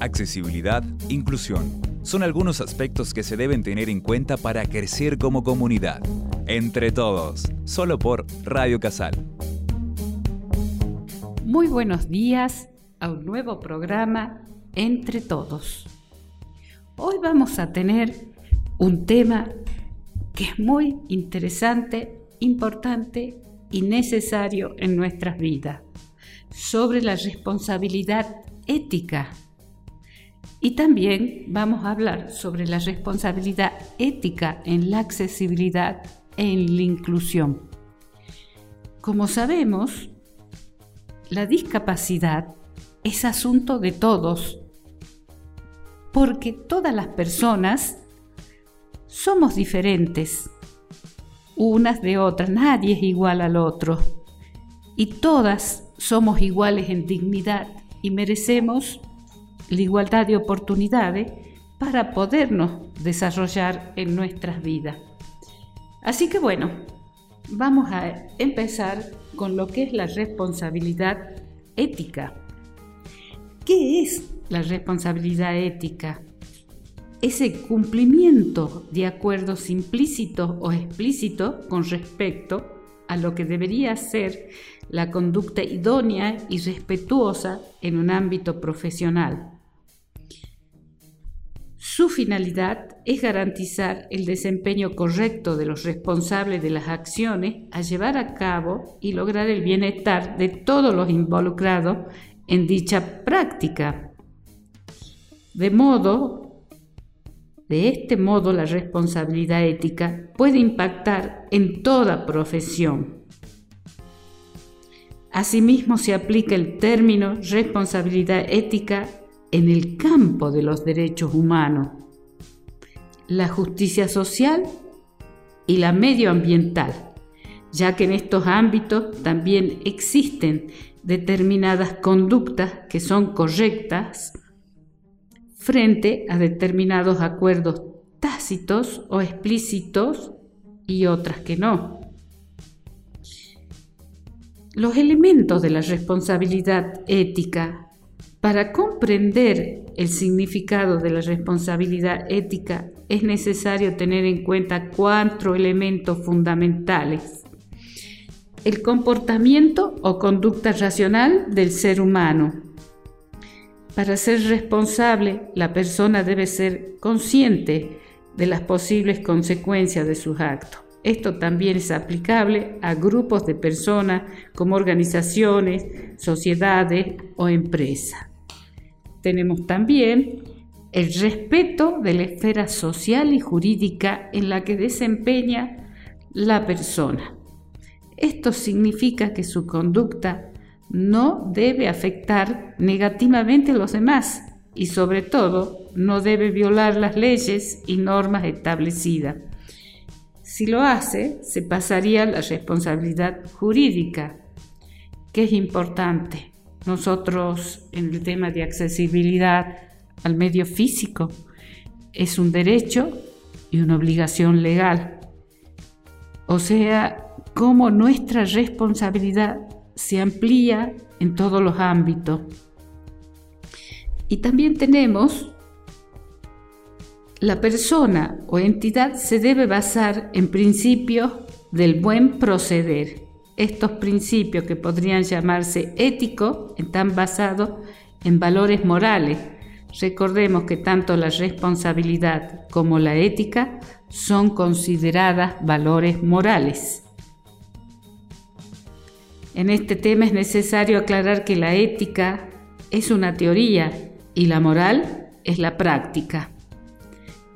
accesibilidad, inclusión. Son algunos aspectos que se deben tener en cuenta para crecer como comunidad. Entre todos, solo por Radio Casal. Muy buenos días a un nuevo programa Entre Todos. Hoy vamos a tener un tema que es muy interesante, importante y necesario en nuestras vidas, sobre la responsabilidad ética y también vamos a hablar sobre la responsabilidad ética en la accesibilidad e en la inclusión. Como sabemos, la discapacidad es asunto de todos, porque todas las personas somos diferentes, unas de otras, nadie es igual al otro, y todas somos iguales en dignidad y merecemos la igualdad de oportunidades para podernos desarrollar en nuestras vidas. Así que bueno, vamos a empezar con lo que es la responsabilidad ética. ¿Qué es la responsabilidad ética? Ese cumplimiento de acuerdos implícitos o explícitos con respecto a lo que debería ser la conducta idónea y respetuosa en un ámbito profesional. Su finalidad es garantizar el desempeño correcto de los responsables de las acciones a llevar a cabo y lograr el bienestar de todos los involucrados en dicha práctica. De modo, de este modo la responsabilidad ética puede impactar en toda profesión. Asimismo se aplica el término responsabilidad ética en el campo de los derechos humanos, la justicia social y la medioambiental, ya que en estos ámbitos también existen determinadas conductas que son correctas frente a determinados acuerdos tácitos o explícitos y otras que no. Los elementos de la responsabilidad ética para comprender el significado de la responsabilidad ética es necesario tener en cuenta cuatro elementos fundamentales. El comportamiento o conducta racional del ser humano. Para ser responsable, la persona debe ser consciente de las posibles consecuencias de sus actos. Esto también es aplicable a grupos de personas como organizaciones, sociedades o empresas tenemos también el respeto de la esfera social y jurídica en la que desempeña la persona. Esto significa que su conducta no debe afectar negativamente a los demás y sobre todo no debe violar las leyes y normas establecidas. Si lo hace, se pasaría a la responsabilidad jurídica, que es importante. Nosotros en el tema de accesibilidad al medio físico es un derecho y una obligación legal. O sea, cómo nuestra responsabilidad se amplía en todos los ámbitos. Y también tenemos la persona o entidad se debe basar en principios del buen proceder estos principios que podrían llamarse éticos están basados en valores morales. Recordemos que tanto la responsabilidad como la ética son consideradas valores morales. En este tema es necesario aclarar que la ética es una teoría y la moral es la práctica.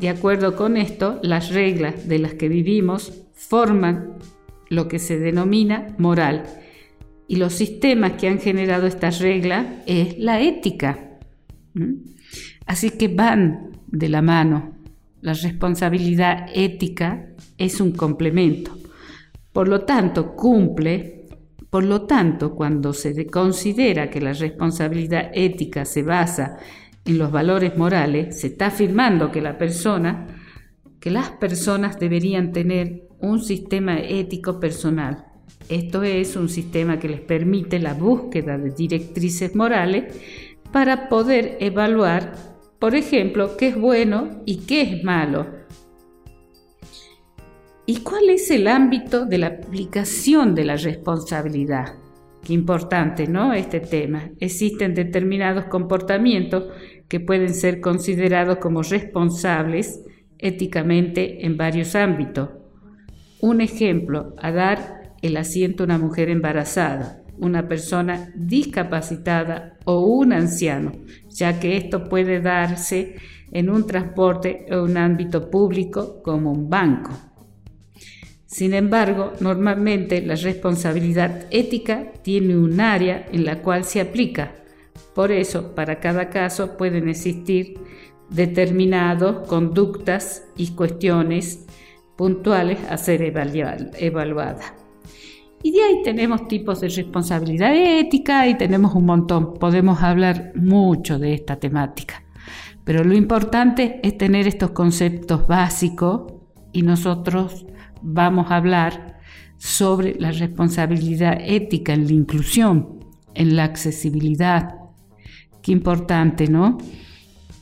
De acuerdo con esto, las reglas de las que vivimos forman lo que se denomina moral. Y los sistemas que han generado estas reglas es la ética. Así que van de la mano. La responsabilidad ética es un complemento. Por lo tanto, cumple, por lo tanto, cuando se considera que la responsabilidad ética se basa en los valores morales, se está afirmando que la persona, que las personas deberían tener un sistema ético personal. Esto es un sistema que les permite la búsqueda de directrices morales para poder evaluar, por ejemplo, qué es bueno y qué es malo. ¿Y cuál es el ámbito de la aplicación de la responsabilidad? Qué importante, ¿no? Este tema. Existen determinados comportamientos que pueden ser considerados como responsables éticamente en varios ámbitos. Un ejemplo, a dar el asiento a una mujer embarazada, una persona discapacitada o un anciano, ya que esto puede darse en un transporte o un ámbito público como un banco. Sin embargo, normalmente la responsabilidad ética tiene un área en la cual se aplica. Por eso, para cada caso pueden existir determinadas conductas y cuestiones puntuales a ser evaluadas. Y de ahí tenemos tipos de responsabilidad ética y tenemos un montón. Podemos hablar mucho de esta temática. Pero lo importante es tener estos conceptos básicos y nosotros vamos a hablar sobre la responsabilidad ética en la inclusión, en la accesibilidad. Qué importante, ¿no?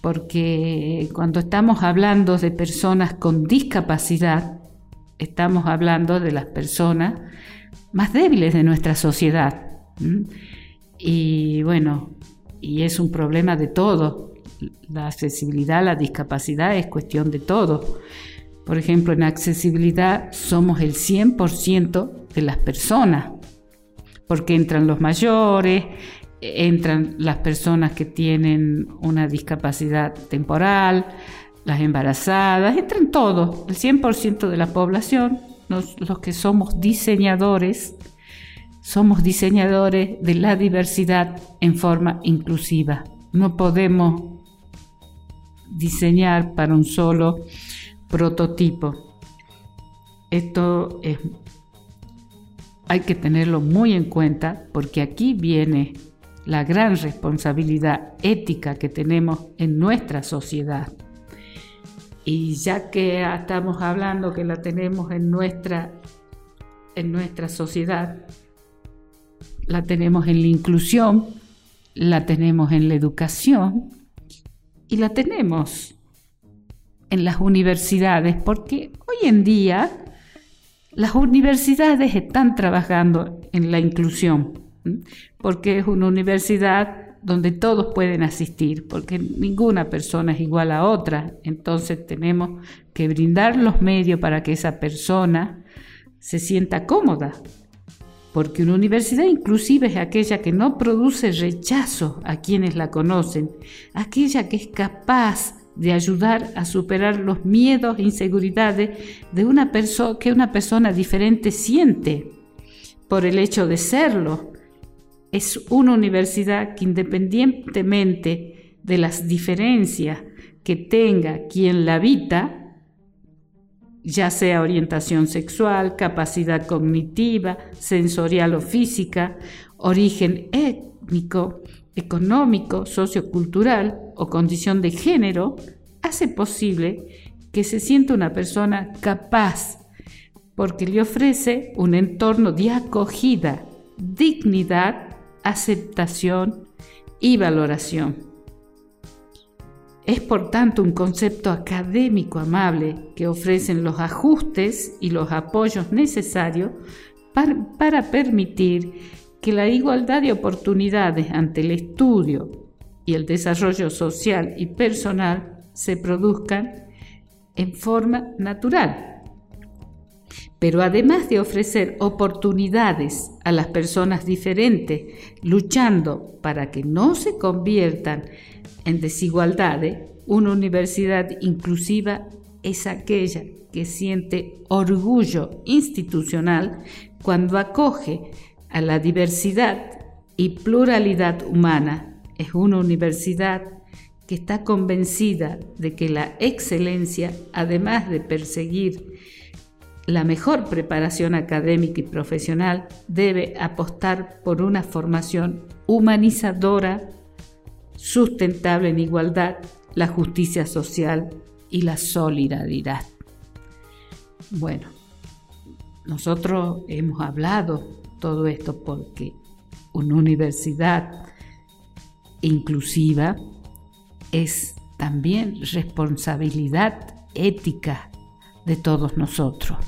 Porque cuando estamos hablando de personas con discapacidad, estamos hablando de las personas más débiles de nuestra sociedad. Y bueno, y es un problema de todo. La accesibilidad, la discapacidad es cuestión de todo. Por ejemplo, en accesibilidad somos el 100% de las personas, porque entran los mayores, entran las personas que tienen una discapacidad temporal, las embarazadas, entran todos, el 100% de la población, los, los que somos diseñadores, somos diseñadores de la diversidad en forma inclusiva. No podemos diseñar para un solo prototipo. Esto hay que tenerlo muy en cuenta porque aquí viene la gran responsabilidad ética que tenemos en nuestra sociedad. Y ya que estamos hablando que la tenemos en nuestra, en nuestra sociedad, la tenemos en la inclusión, la tenemos en la educación y la tenemos en las universidades, porque hoy en día las universidades están trabajando en la inclusión, porque es una universidad donde todos pueden asistir, porque ninguna persona es igual a otra, entonces tenemos que brindar los medios para que esa persona se sienta cómoda, porque una universidad inclusiva es aquella que no produce rechazo a quienes la conocen, aquella que es capaz de ayudar a superar los miedos e inseguridades de una que una persona diferente siente por el hecho de serlo. Es una universidad que independientemente de las diferencias que tenga quien la habita, ya sea orientación sexual, capacidad cognitiva, sensorial o física, origen étnico, económico, sociocultural o condición de género, hace posible que se sienta una persona capaz, porque le ofrece un entorno de acogida, dignidad, aceptación y valoración. Es por tanto un concepto académico amable que ofrecen los ajustes y los apoyos necesarios para, permitir que la igualdad de oportunidades ante el estudio y el desarrollo social y personal se produzcan en forma natural. Pero además de ofrecer oportunidades a las personas diferentes, luchando para que no se conviertan en desigualdades, una universidad inclusiva es aquella que siente orgullo institucional cuando acoge a la diversidad y pluralidad humana. Es una universidad que está convencida de que la excelencia, además de perseguir la mejor preparación académica y profesional, debe apostar por una formación humanizadora, sustentable en igualdad, la justicia social y la solidaridad. Bueno, nosotros hemos hablado todo esto porque una universidad inclusiva es también responsabilidad ética de todos nosotros,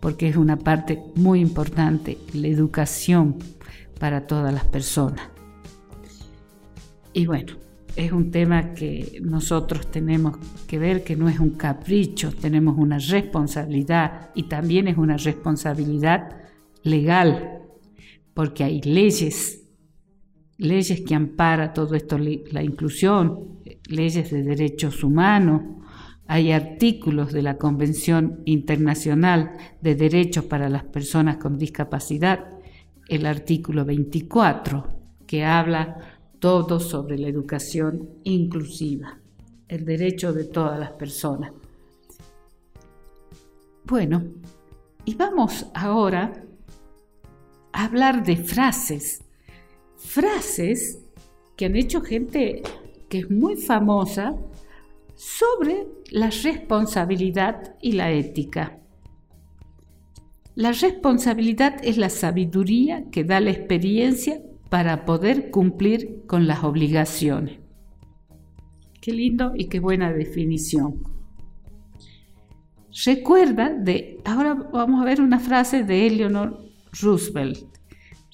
porque es una parte muy importante la educación para todas las personas. Y bueno, es un tema que nosotros tenemos que ver que no es un capricho, tenemos una responsabilidad y también es una responsabilidad legal, porque hay leyes, leyes que amparan todo esto, la inclusión, leyes de derechos humanos, hay artículos de la Convención Internacional de Derechos para las Personas con Discapacidad, el artículo 24, que habla todo sobre la educación inclusiva, el derecho de todas las personas. Bueno, y vamos ahora a hablar de frases, frases que han hecho gente que es muy famosa sobre la responsabilidad y la ética. La responsabilidad es la sabiduría que da la experiencia para poder cumplir con las obligaciones. Qué lindo y qué buena definición. Recuerda de, ahora vamos a ver una frase de Eleanor Roosevelt.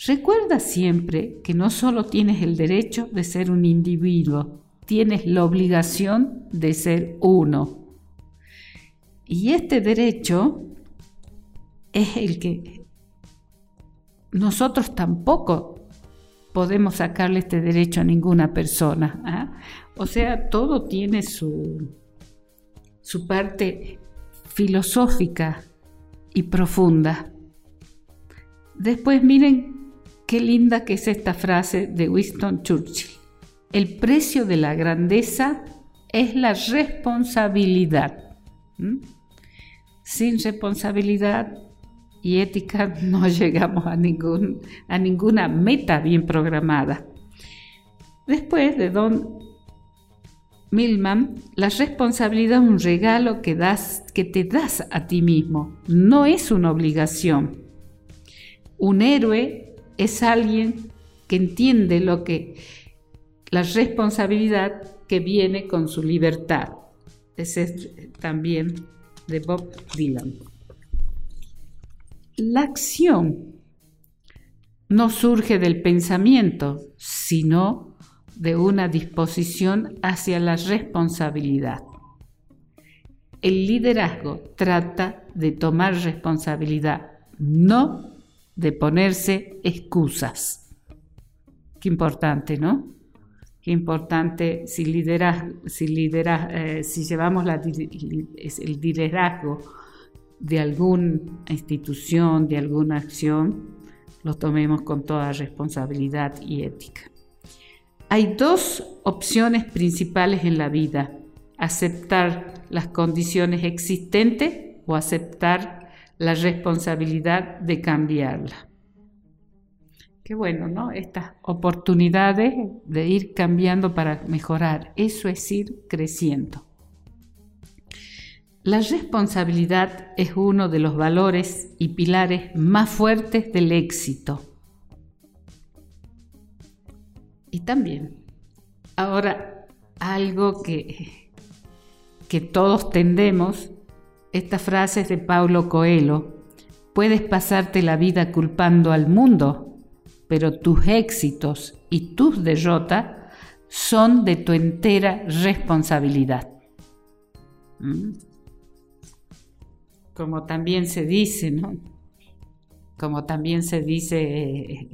Recuerda siempre que no solo tienes el derecho de ser un individuo, tienes la obligación de ser uno. Y este derecho es el que nosotros tampoco podemos sacarle este derecho a ninguna persona. ¿ah? O sea, todo tiene su, su parte filosófica y profunda. Después miren qué linda que es esta frase de Winston Churchill. El precio de la grandeza es la responsabilidad. Sin responsabilidad y ética no llegamos a, ningún, a ninguna meta bien programada. Después de Don Milman, la responsabilidad es un regalo que, das, que te das a ti mismo, no es una obligación. Un héroe es alguien que entiende lo que la responsabilidad que viene con su libertad. Ese es también de Bob Dylan. La acción no surge del pensamiento, sino de una disposición hacia la responsabilidad. El liderazgo trata de tomar responsabilidad, no de ponerse excusas. Qué importante, ¿no? Qué importante si, eh, si llevamos el liderazgo de alguna institución, de alguna acción, lo tomemos con toda responsabilidad y ética. Hay dos opciones principales en la vida, aceptar las condiciones existentes o aceptar la responsabilidad de cambiarla. Qué bueno, ¿no? Estas oportunidades de ir cambiando para mejorar, eso es ir creciendo. La responsabilidad es uno de los valores y pilares más fuertes del éxito. Y también, ahora, algo que, que todos tendemos esta frase es de Paulo Coelho. Puedes pasarte la vida culpando al mundo, pero tus éxitos y tus derrotas son de tu entera responsabilidad. ¿Mm? Como también se dice, ¿no? Como también se dice eh,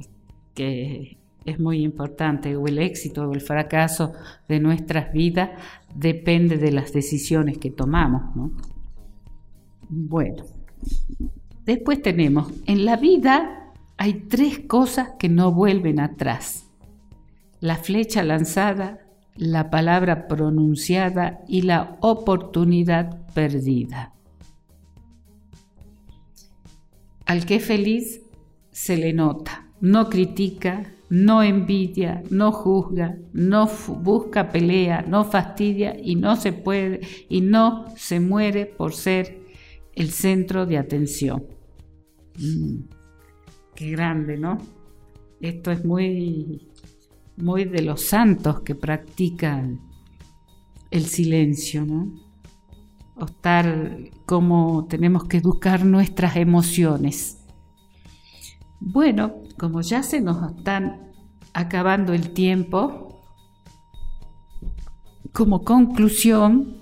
que es muy importante, o el éxito o el fracaso de nuestras vidas depende de las decisiones que tomamos, ¿no? Bueno, después tenemos, en la vida hay tres cosas que no vuelven atrás. La flecha lanzada, la palabra pronunciada y la oportunidad perdida. Al que es feliz se le nota, no critica, no envidia, no juzga, no busca pelea, no fastidia y no se puede y no se muere por ser el centro de atención. Mm, grande, ¿no? Esto es muy, muy de los santos que practican el silencio, ¿no? O estar como tenemos que educar nuestras emociones. Bueno, como ya se nos están acabando el tiempo, como conclusión,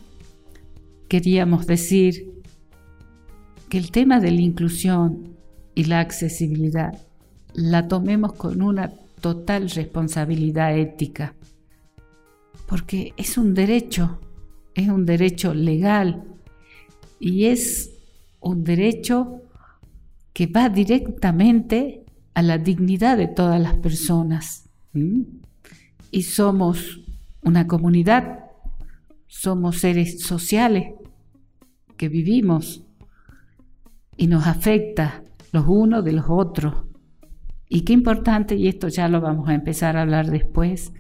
queríamos decir que el tema de la inclusión y la accesibilidad la tomemos con una total responsabilidad ética, porque es un derecho, es un derecho legal y es un derecho que va directamente a la dignidad de todas las personas. Y somos una comunidad, somos seres sociales que vivimos y nos afecta los unos de los otros. Y qué importante, y esto ya lo vamos a empezar a hablar después,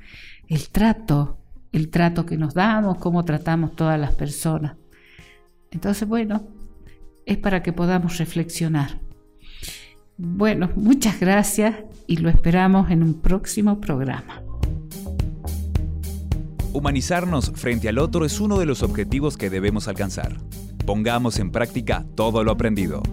el trato, el trato que nos damos, cómo tratamos todas las personas. Entonces, bueno, es para que podamos reflexionar. Bueno, muchas gracias y lo esperamos en un próximo programa. Humanizarnos frente al otro es uno de los objetivos que debemos alcanzar. Pongamos en práctica todo lo aprendido.